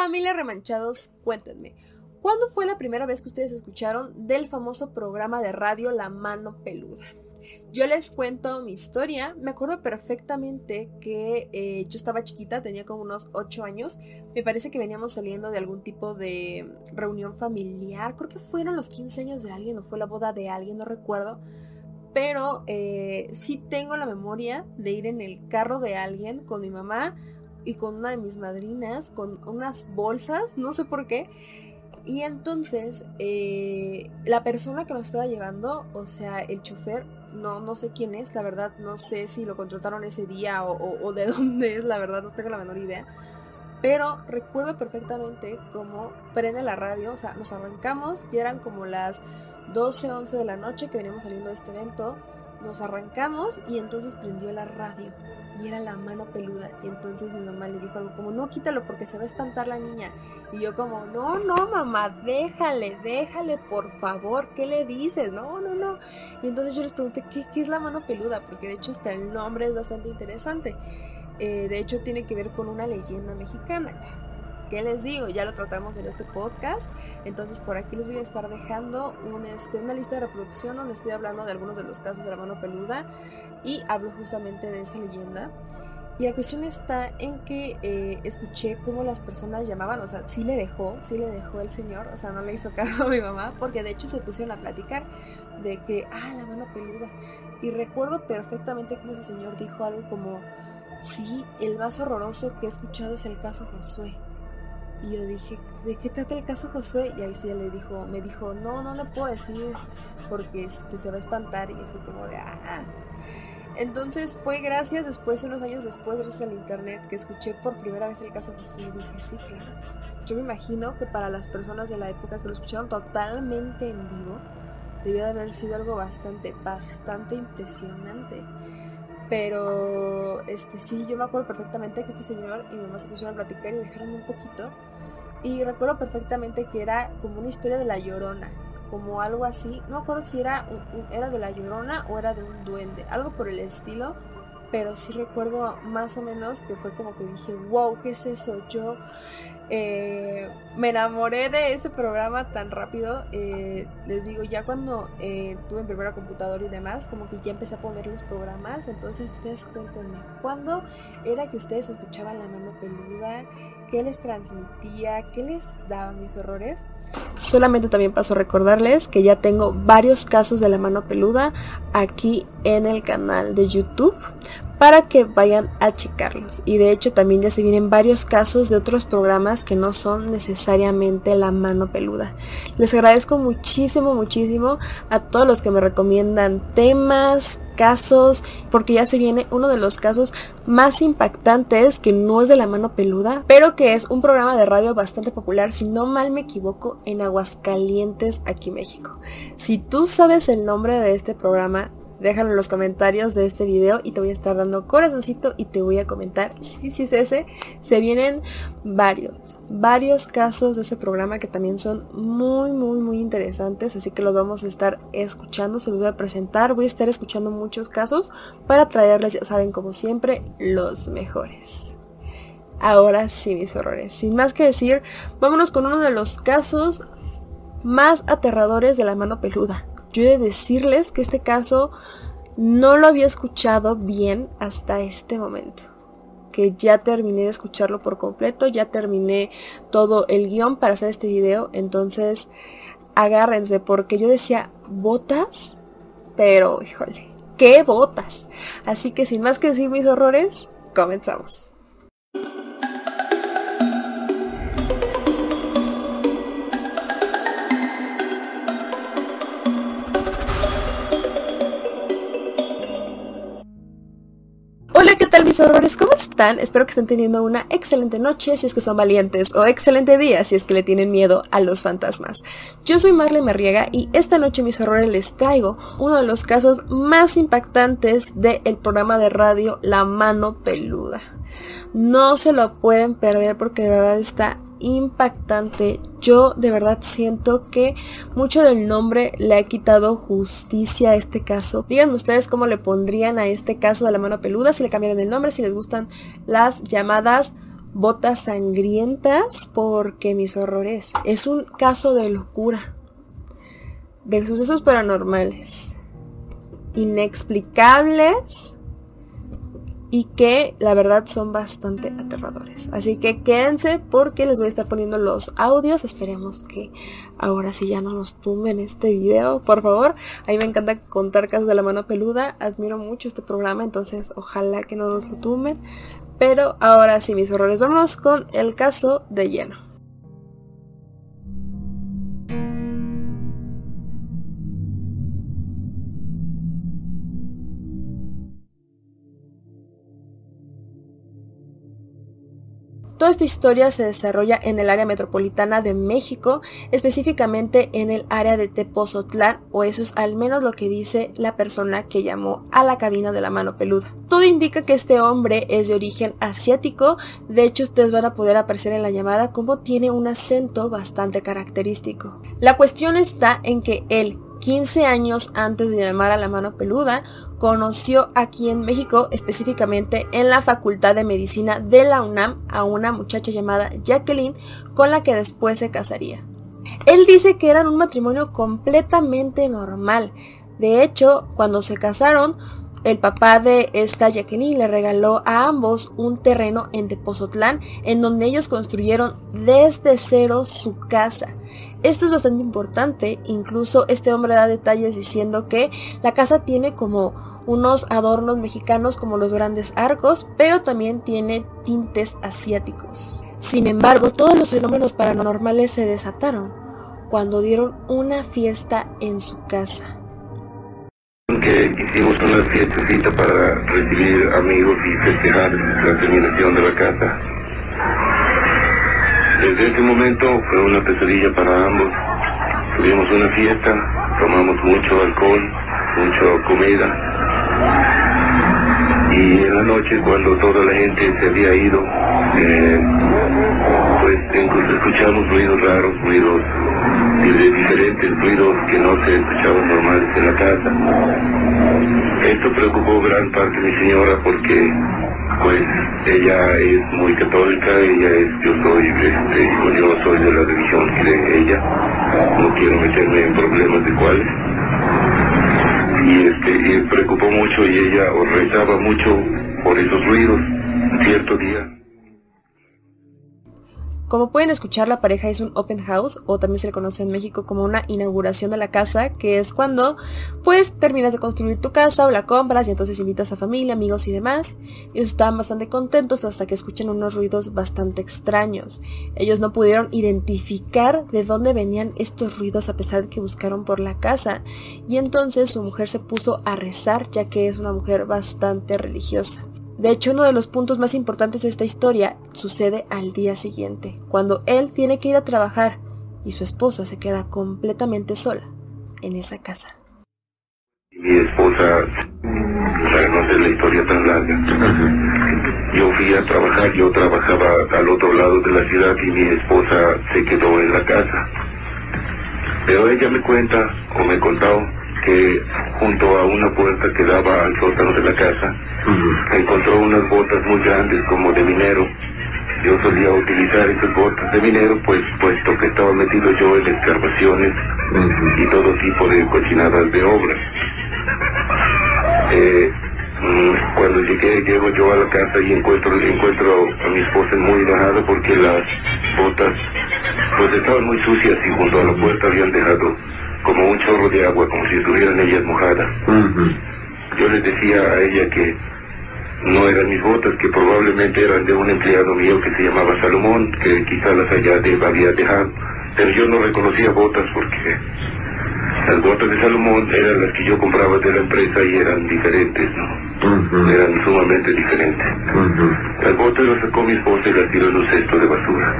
Familia Remanchados, cuéntenme, ¿cuándo fue la primera vez que ustedes escucharon del famoso programa de radio La Mano Peluda? Yo les cuento mi historia. Me acuerdo perfectamente que eh, yo estaba chiquita, tenía como unos 8 años. Me parece que veníamos saliendo de algún tipo de reunión familiar. Creo que fueron los 15 años de alguien o fue la boda de alguien, no recuerdo. Pero eh, sí tengo la memoria de ir en el carro de alguien con mi mamá y con una de mis madrinas, con unas bolsas, no sé por qué. Y entonces eh, la persona que nos estaba llevando, o sea, el chofer, no, no sé quién es, la verdad, no sé si lo contrataron ese día o, de dónde es, la verdad, no tengo la menor idea. Pero recuerdo perfectamente cómo prende la radio, o sea, nos arrancamos, ya eran como las 12, 11 de la noche que veníamos saliendo de este evento, nos arrancamos y entonces prendió la radio y era la mano peluda. Y entonces mi mamá le dijo algo como, no, quítalo porque se va a espantar la niña. Y yo como, no, no, mamá, déjale, déjale, por favor, ¿qué le dices? No, no, no. Y entonces yo les pregunté, ¿qué, qué es la mano peluda? Porque de hecho hasta el nombre es bastante interesante. Eh, de hecho tiene que ver con una leyenda mexicana. ¿Qué les digo? Ya lo tratamos en este podcast. Entonces por aquí les voy a estar dejando este, una lista de reproducción donde estoy hablando de algunos de los casos de la mano peluda y hablo justamente de esa leyenda. Y la cuestión está en que eh, escuché cómo las personas llamaban, o sea, sí le dejó, sí le dejó el señor, o sea, no le hizo caso a mi mamá, porque de hecho se pusieron a platicar de que, ah, la mano peluda. Y recuerdo perfectamente cómo ese señor dijo algo como, sí, el más horroroso que he escuchado es el caso Josué. Y yo dije, ¿de qué trata el caso Josué? Y ahí sí le dijo, me dijo, no, no lo puedo decir porque este, se va a espantar. Y fui como de, ah. Entonces fue gracias después, unos años después, gracias al internet, que escuché por primera vez el caso Josué y dije, sí, claro. Yo me imagino que para las personas de la época que lo escucharon totalmente en vivo, debió de haber sido algo bastante, bastante impresionante. Pero, este sí, yo me acuerdo perfectamente que este señor y mi mamá se pusieron a platicar y dejaron un poquito. Y recuerdo perfectamente que era como una historia de la llorona, como algo así. No me acuerdo si era, era de la llorona o era de un duende, algo por el estilo. Pero sí recuerdo más o menos que fue como que dije, wow, ¿qué es eso? Yo eh, me enamoré de ese programa tan rápido. Eh, les digo, ya cuando eh, tuve en primera computadora y demás, como que ya empecé a poner los programas. Entonces ustedes cuéntenme, ¿cuándo era que ustedes escuchaban la mano peluda? ¿Qué les transmitía? ¿Qué les daba mis horrores? Solamente también paso a recordarles que ya tengo varios casos de la mano peluda aquí en el canal de YouTube para que vayan a checarlos. Y de hecho también ya se vienen varios casos de otros programas que no son necesariamente la mano peluda. Les agradezco muchísimo, muchísimo a todos los que me recomiendan temas, casos, porque ya se viene uno de los casos más impactantes que no es de la mano peluda, pero que es un programa de radio bastante popular, si no mal me equivoco, en Aguascalientes, aquí México. Si tú sabes el nombre de este programa, déjalo en los comentarios de este video y te voy a estar dando corazoncito y te voy a comentar si sí, es ese. Se vienen varios, varios casos de ese programa que también son muy, muy, muy interesantes, así que los vamos a estar escuchando, se los voy a presentar, voy a estar escuchando muchos casos para traerles, ya saben, como siempre, los mejores. Ahora sí, mis horrores. Sin más que decir, vámonos con uno de los casos más aterradores de la mano peluda. Yo he de decirles que este caso no lo había escuchado bien hasta este momento. Que ya terminé de escucharlo por completo, ya terminé todo el guion para hacer este video. Entonces, agárrense, porque yo decía, ¿botas? Pero, híjole, ¿qué botas? Así que sin más que decir mis horrores, comenzamos. Tal mis horrores? ¿Cómo están? Espero que estén teniendo una excelente noche si es que son valientes o excelente día si es que le tienen miedo a los fantasmas. Yo soy Marley Merriega y esta noche mis horrores les traigo uno de los casos más impactantes del programa de radio La Mano Peluda. No se lo pueden perder porque de verdad está impactante. Yo de verdad siento que mucho del nombre le ha quitado justicia a este caso. Díganme ustedes cómo le pondrían a este caso de la mano peluda, si le cambiaran el nombre, si les gustan las llamadas botas sangrientas porque mis horrores. Es un caso de locura, de sucesos paranormales, inexplicables y que la verdad son bastante aterradores. Así que quédense porque les voy a estar poniendo los audios. Esperemos que ahora sí ya no nos tumben este video, por favor. A mí me encanta contar casos de la mano peluda. Admiro mucho este programa, entonces ojalá que no nos lo tumben. Pero ahora sí, mis horrores, vámonos con el caso de lleno. Toda esta historia se desarrolla en el área metropolitana de México, específicamente en el área de Tepozotlán, o eso es al menos lo que dice la persona que llamó a la cabina de la mano peluda. Todo indica que este hombre es de origen asiático, de hecho ustedes van a poder aparecer en la llamada como tiene un acento bastante característico. La cuestión está en que él 15 años antes de llamar a la mano peluda, conoció aquí en México, específicamente en la Facultad de Medicina de la UNAM, a una muchacha llamada Jacqueline, con la que después se casaría. Él dice que eran un matrimonio completamente normal. De hecho, cuando se casaron, el papá de esta Jacqueline le regaló a ambos un terreno en Tepozotlán en donde ellos construyeron desde cero su casa. Esto es bastante importante, incluso este hombre da detalles diciendo que la casa tiene como unos adornos mexicanos como los grandes arcos, pero también tiene tintes asiáticos. Sin embargo, todos los fenómenos paranormales se desataron cuando dieron una fiesta en su casa. Hicimos una fiestecita para recibir amigos y festejar la terminación de la casa. Desde ese momento fue una pesadilla para ambos. Tuvimos una fiesta, tomamos mucho alcohol, mucha comida. Y en la noche cuando toda la gente se había ido, eh, pues escuchamos ruidos raros, ruidos diferentes, ruidos que no se escuchaban normales en la casa. Esto preocupó gran parte de mi señora porque pues ella es muy católica, ella es, yo soy, este, yo soy de la religión de ella, no quiero meterme en problemas de cuáles. Y este, y preocupó mucho y ella rezaba mucho por esos ruidos cierto día. Como pueden escuchar, la pareja es un open house o también se le conoce en México como una inauguración de la casa, que es cuando pues terminas de construir tu casa o la compras y entonces invitas a familia, amigos y demás. Ellos estaban bastante contentos hasta que escuchan unos ruidos bastante extraños. Ellos no pudieron identificar de dónde venían estos ruidos a pesar de que buscaron por la casa y entonces su mujer se puso a rezar ya que es una mujer bastante religiosa. De hecho, uno de los puntos más importantes de esta historia sucede al día siguiente, cuando él tiene que ir a trabajar y su esposa se queda completamente sola en esa casa. Mi esposa, para no hacer la historia tan larga, yo fui a trabajar, yo trabajaba al otro lado de la ciudad y mi esposa se quedó en la casa. Pero ella me cuenta, o me contó, que junto a una puerta que daba al sótano de la casa, encontró unas botas muy grandes como de minero. Yo solía utilizar esas botas de minero, pues puesto que estaba metido yo en excavaciones y todo tipo de cochinadas de obra. Eh, mm, cuando llegué, llego yo a la casa y encuentro, encuentro a mi esposa muy enojada porque las botas pues estaban muy sucias y junto a la puerta habían dejado como un chorro de agua, como si estuvieran ellas mojadas. Yo les decía a ella que no eran mis botas, que probablemente eran de un empleado mío que se llamaba Salomón, que quizá las haya de, había dejado, pero yo no reconocía botas porque las botas de Salomón eran las que yo compraba de la empresa y eran diferentes, ¿no? Eran sumamente diferentes. Las botas las sacó mi esposa y las tiró en un cesto de basura.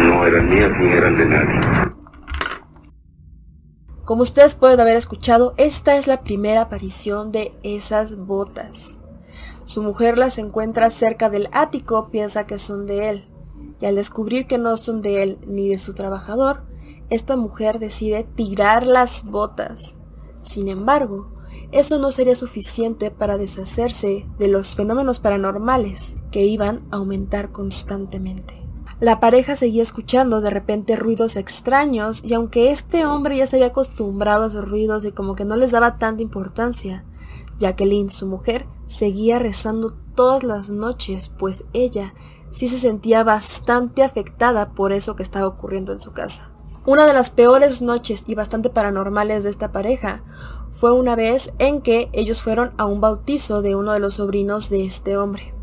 No eran mías ni eran de nadie. Como ustedes pueden haber escuchado, esta es la primera aparición de esas botas. Su mujer las encuentra cerca del ático, piensa que son de él, y al descubrir que no son de él ni de su trabajador, esta mujer decide tirar las botas. Sin embargo, eso no sería suficiente para deshacerse de los fenómenos paranormales que iban a aumentar constantemente. La pareja seguía escuchando de repente ruidos extraños y aunque este hombre ya se había acostumbrado a esos ruidos y como que no les daba tanta importancia, Jacqueline, su mujer, seguía rezando todas las noches, pues ella sí se sentía bastante afectada por eso que estaba ocurriendo en su casa. Una de las peores noches y bastante paranormales de esta pareja fue una vez en que ellos fueron a un bautizo de uno de los sobrinos de este hombre.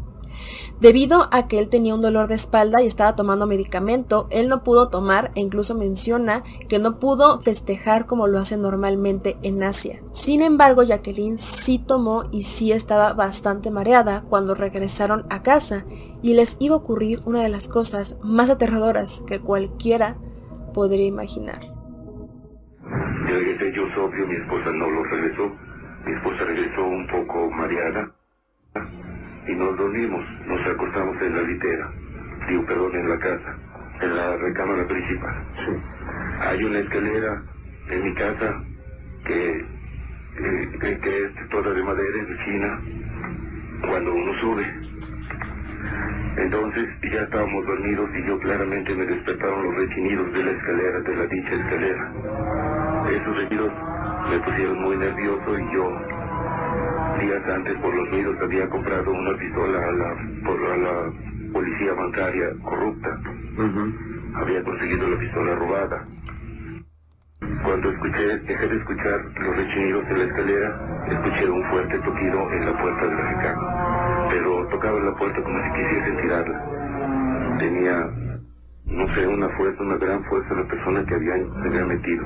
Debido a que él tenía un dolor de espalda y estaba tomando medicamento, él no pudo tomar e incluso menciona que no pudo festejar como lo hace normalmente en Asia. Sin embargo, Jacqueline sí tomó y sí estaba bastante mareada cuando regresaron a casa y les iba a ocurrir una de las cosas más aterradoras que cualquiera podría imaginar. Yo mi esposa no lo regresó. Mi esposa regresó un poco mareada y nos dormimos, nos acostamos en la litera, digo, perdón, en la casa, en la recámara principal. Hay una escalera en mi casa que, que, es toda de madera, de china, cuando uno sube. Entonces ya estábamos dormidos y yo claramente me despertaron los rechinidos de la escalera, de la dicha escalera. Esos rechinidos me pusieron muy nervioso y yo días antes por los ruidos había comprado una pistola a la, por la policía bancaria corrupta. Había conseguido la pistola robada. Cuando escuché, dejé de escuchar los rechinidos de la escalera, escuché un fuerte toquido en la puerta de la. Pero tocaba la puerta como si quisiesen tirarla. Tenía, no sé, una fuerza, una gran fuerza la persona que había, se había metido.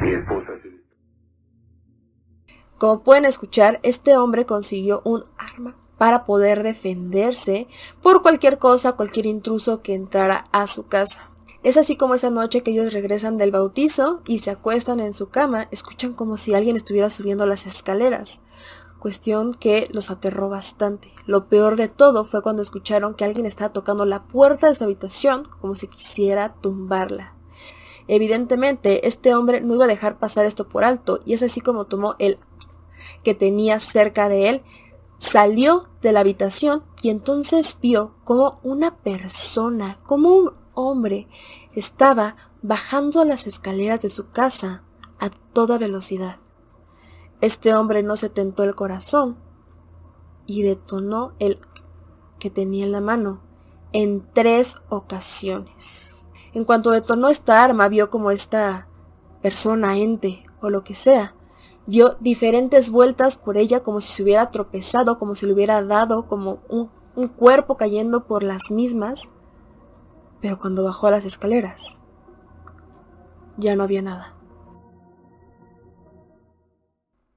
Mi esposa como pueden escuchar, este hombre consiguió un arma para poder defenderse por cualquier cosa, cualquier intruso que entrara a su casa. Es así como esa noche que ellos regresan del bautizo y se acuestan en su cama, escuchan como si alguien estuviera subiendo las escaleras, cuestión que los aterró bastante. Lo peor de todo fue cuando escucharon que alguien estaba tocando la puerta de su habitación como si quisiera tumbarla. Evidentemente, este hombre no iba a dejar pasar esto por alto y es así como tomó el que tenía cerca de él, salió de la habitación y entonces vio como una persona, como un hombre, estaba bajando las escaleras de su casa a toda velocidad. Este hombre no se tentó el corazón y detonó el que tenía en la mano en tres ocasiones. En cuanto detonó esta arma, vio como esta persona, ente o lo que sea, dio diferentes vueltas por ella como si se hubiera tropezado, como si le hubiera dado como un, cuerpo cayendo por las mismas. Pero cuando bajó a las escaleras, ya no había nada.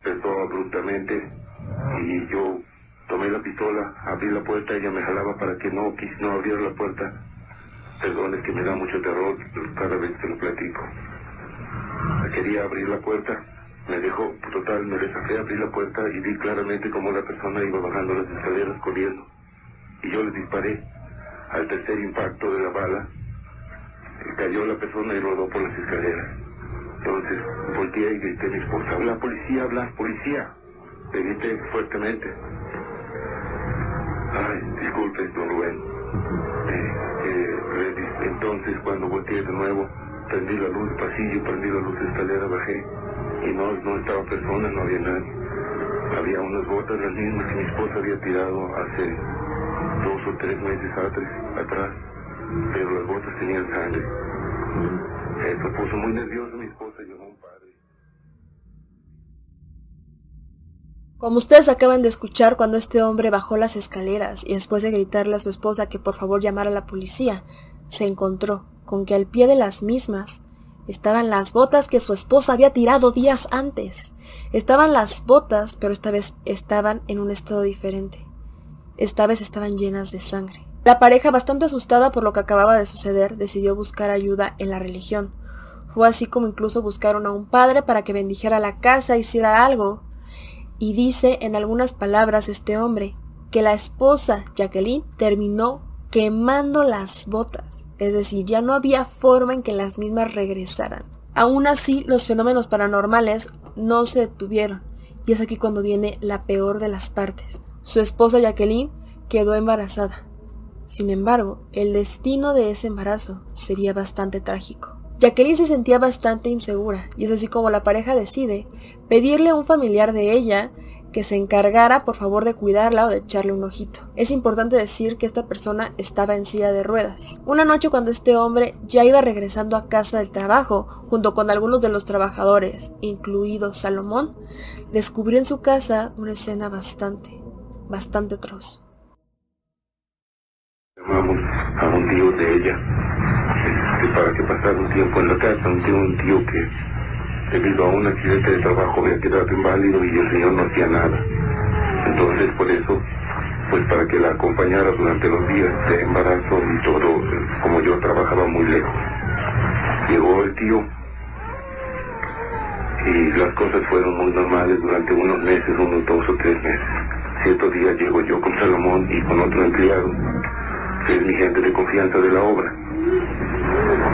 Empezó abruptamente y yo tomé la pistola, abrí la puerta, ella me jalaba para que no, no abriera la puerta. Perdón, es que me da mucho terror cada vez que lo platico. Quería abrir la puerta me dejó, total, me desafé, abrí la puerta y vi claramente cómo la persona iba bajando las escaleras corriendo. Y yo le disparé. Al tercer impacto de la bala, cayó la persona y rodó por las escaleras. Entonces volteé y grité a mi esposa, habla policía, habla policía. Le grité fuertemente. Ay, disculpe, don Rubén. Eh, eh, entonces cuando volteé de nuevo, prendí la luz del pasillo, prendí la luz de escalera, bajé y no, no estaba persona, no había nadie. Había unas botas las mismas que mi esposa había tirado hace dos o tres meses atrás, pero las botas tenían sangre. Eso puso muy nervioso mi esposa y un padre. Como ustedes acaban de escuchar cuando este hombre bajó las escaleras y después de gritarle a su esposa que por favor llamara a la policía, se encontró con que al pie de las mismas Estaban las botas que su esposa había tirado días antes. Estaban las botas, pero esta vez estaban en un estado diferente. Esta vez estaban llenas de sangre. La pareja, bastante asustada por lo que acababa de suceder, decidió buscar ayuda en la religión. Fue así como incluso buscaron a un padre para que bendijera la casa, hiciera algo. Y dice en algunas palabras este hombre que la esposa, Jacqueline, terminó quemando las botas, es decir, ya no había forma en que las mismas regresaran. Aún así, los fenómenos paranormales no se detuvieron. Y es aquí cuando viene la peor de las partes. Su esposa Jacqueline quedó embarazada. Sin embargo, el destino de ese embarazo sería bastante trágico. Jacqueline se sentía bastante insegura y es así como la pareja decide pedirle a un familiar de ella que se encargara por favor de cuidarla o de echarle un ojito. Es importante decir que esta persona estaba en silla de ruedas. Una noche cuando este hombre ya iba regresando a casa del trabajo, junto con algunos de los trabajadores, incluido Salomón, descubrió en su casa una escena bastante, bastante atroz. Llamamos a un tío de ella este, para que pasara un tiempo en la casa, un tío, que debido a un accidente de trabajo había quedado inválido y el señor no hacía nada. Entonces por eso, pues para que la acompañara durante los días de embarazo y todo, como yo trabajaba muy lejos. Llegó el tío y las cosas fueron muy normales durante unos meses, unos dos o tres meses. Cierto día llego yo con Salomón y con otro empleado, que es mi gente de confianza de la obra.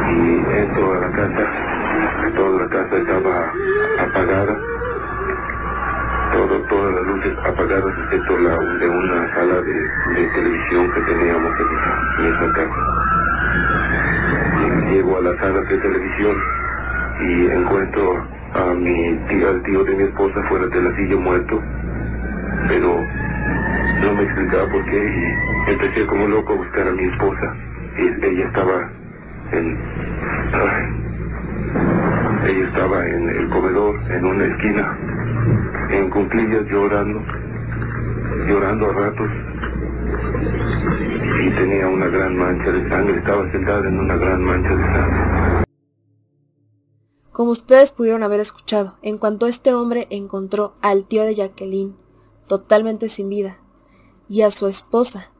Y entro a la casa estaba apagada, todo, todas las luces apagadas excepto la de una sala de, televisión que teníamos en esa, casa. Llego a la sala de televisión y encuentro a mi tío, al tío de mi esposa fuera de la silla muerto, pero no me explicaba por qué y empecé como loco a buscar a mi esposa. Y ella estaba en... Ella estaba en el comedor, en una esquina, en cuclillas llorando, llorando a ratos. Y tenía una gran mancha de sangre, estaba sentada en una gran mancha de sangre. Como ustedes pudieron haber escuchado, en cuanto este hombre encontró al tío de Jacqueline, totalmente sin vida, y a su esposa,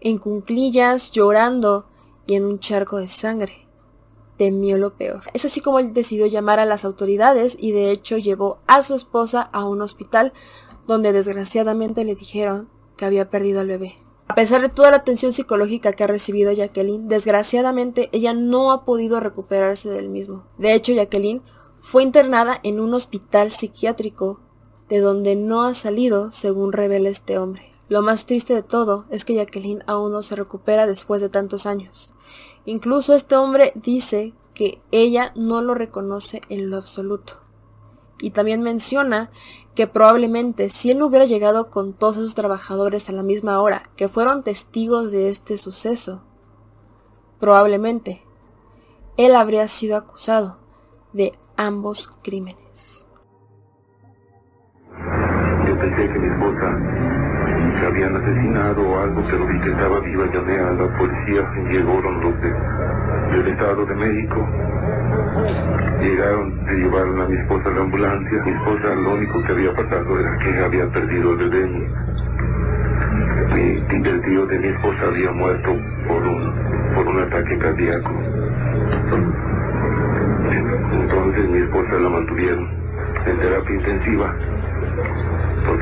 en cunclillas, llorando y en un charco de sangre, temió lo peor. Es así como él decidió llamar a las autoridades y de hecho llevó a su esposa a un hospital donde desgraciadamente le dijeron que había perdido al bebé. A pesar de toda la atención psicológica que ha recibido Jacqueline, desgraciadamente ella no ha podido recuperarse del mismo. De hecho, Jacqueline fue internada en un hospital psiquiátrico de donde no ha salido, según revela este hombre. Lo más triste de todo es que Jacqueline aún no se recupera después de tantos años. Incluso este hombre dice que ella no lo reconoce en lo absoluto. Y también menciona que probablemente si él hubiera llegado con todos esos trabajadores a la misma hora que fueron testigos de este suceso, probablemente él habría sido acusado de ambos crímenes. Habían asesinado o algo, pero que estaba viva, llamé a la policía, llegaron los del Estado de México, llegaron, se llevaron a mi esposa a la ambulancia, mi esposa lo único que había pasado era que había perdido el bebé, mi, el tío de mi esposa había muerto por un, por un ataque cardíaco. Entonces mi esposa la mantuvieron en terapia intensiva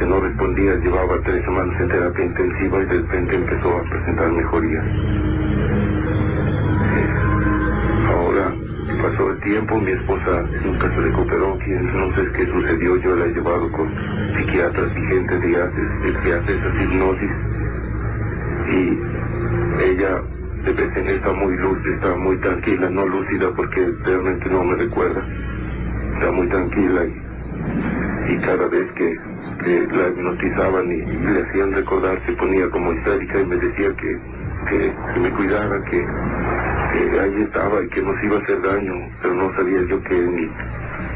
no respondía, llevaba tres semanas en terapia intensiva y de repente empezó a presentar mejoría. Ahora pasó el tiempo, mi esposa nunca se recuperó, no sé qué sucedió, yo la he llevado con psiquiatras y gente de que hace esa hipnosis y ella de repente está muy lúcida, está muy tranquila, no lúcida porque realmente no me recuerda, está muy tranquila y cada vez que la hipnotizaban y le hacían recordar, se ponía como histérica y me decía que, que, me cuidara, que, ahí estaba y que nos iba a hacer daño, pero no sabía yo qué, ni,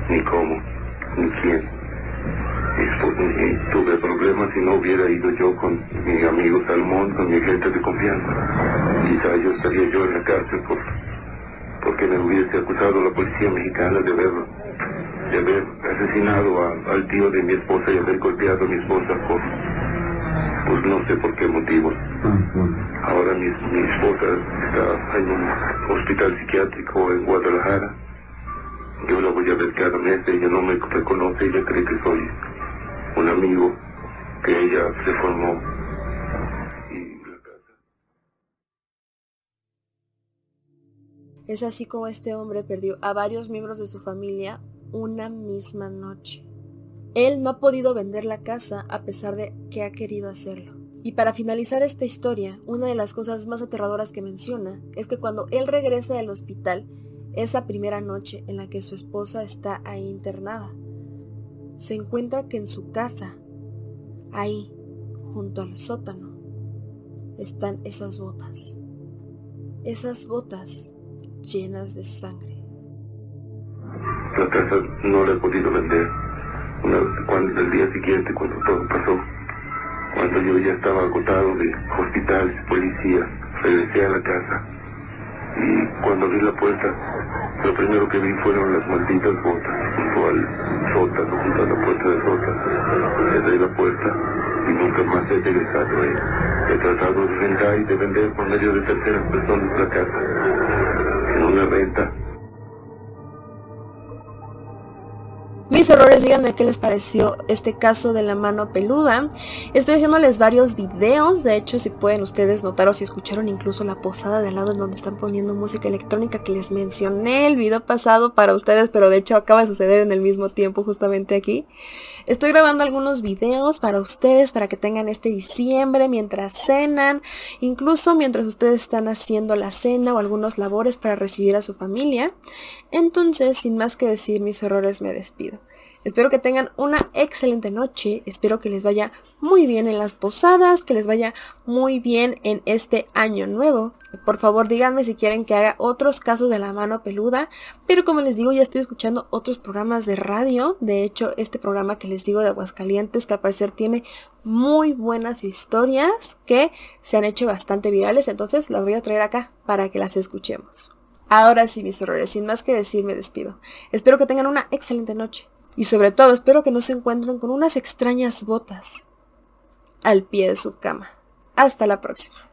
ni cómo, ni quién. Y, tuve problemas si no hubiera ido yo con mi amigo Salmón, con mi gente de confianza. Quizá yo estaría yo en la cárcel por, porque me hubiese acusado la policía mexicana de verlo de haber asesinado al tío de mi esposa y haber golpeado a mi esposa por, pues no sé por qué motivo. Ahora mi, mi esposa está en un hospital psiquiátrico en Guadalajara. Yo la voy a ver cada mes, ella no me reconoce, ella cree que soy un amigo, que ella se formó Es así como este hombre perdió a varios miembros de su familia una misma noche. Él no ha podido vender la casa a pesar de que ha querido hacerlo. Y para finalizar esta historia, una de las cosas más aterradoras que menciona es que cuando él regresa del hospital, esa primera noche en la que su esposa está ahí internada, se encuentra que en su casa, ahí, junto al sótano, están esas botas. Esas botas llenas de sangre. La casa no la he podido vender. cuando, el día siguiente, cuando todo pasó, cuando yo ya estaba agotado de hospital, policía, regresé a la casa. Y cuando abrí la puerta, lo primero que vi fueron las malditas botas junto al sótano, junto a la puerta del sótano. Cerré la puerta y nunca más he regresado a He tratado de y de vender por medio de terceras personas la casa en una venta Errores, díganme qué les pareció este caso de la mano peluda. Estoy haciéndoles varios videos, de hecho si pueden ustedes notar o si escucharon incluso la posada de al lado en donde están poniendo música electrónica que les mencioné el video pasado para ustedes, pero de hecho acaba de suceder en el mismo tiempo justamente aquí. Estoy grabando algunos videos para ustedes para que tengan este diciembre mientras cenan, incluso mientras ustedes están haciendo la cena o algunos labores para recibir a su familia. Entonces, sin más que decir mis errores, me despido. Espero que tengan una excelente noche, espero que les vaya muy bien en las posadas, que les vaya muy bien en este año nuevo. Por favor díganme si quieren que haga otros casos de la mano peluda, pero como les digo ya estoy escuchando otros programas de radio, de hecho este programa que les digo de Aguascalientes que al parecer tiene muy buenas historias que se han hecho bastante virales, entonces las voy a traer acá para que las escuchemos. Ahora sí, mis horrores, sin más que decir, me despido. Espero que tengan una excelente noche. Y sobre todo espero que no se encuentren con unas extrañas botas al pie de su cama. Hasta la próxima.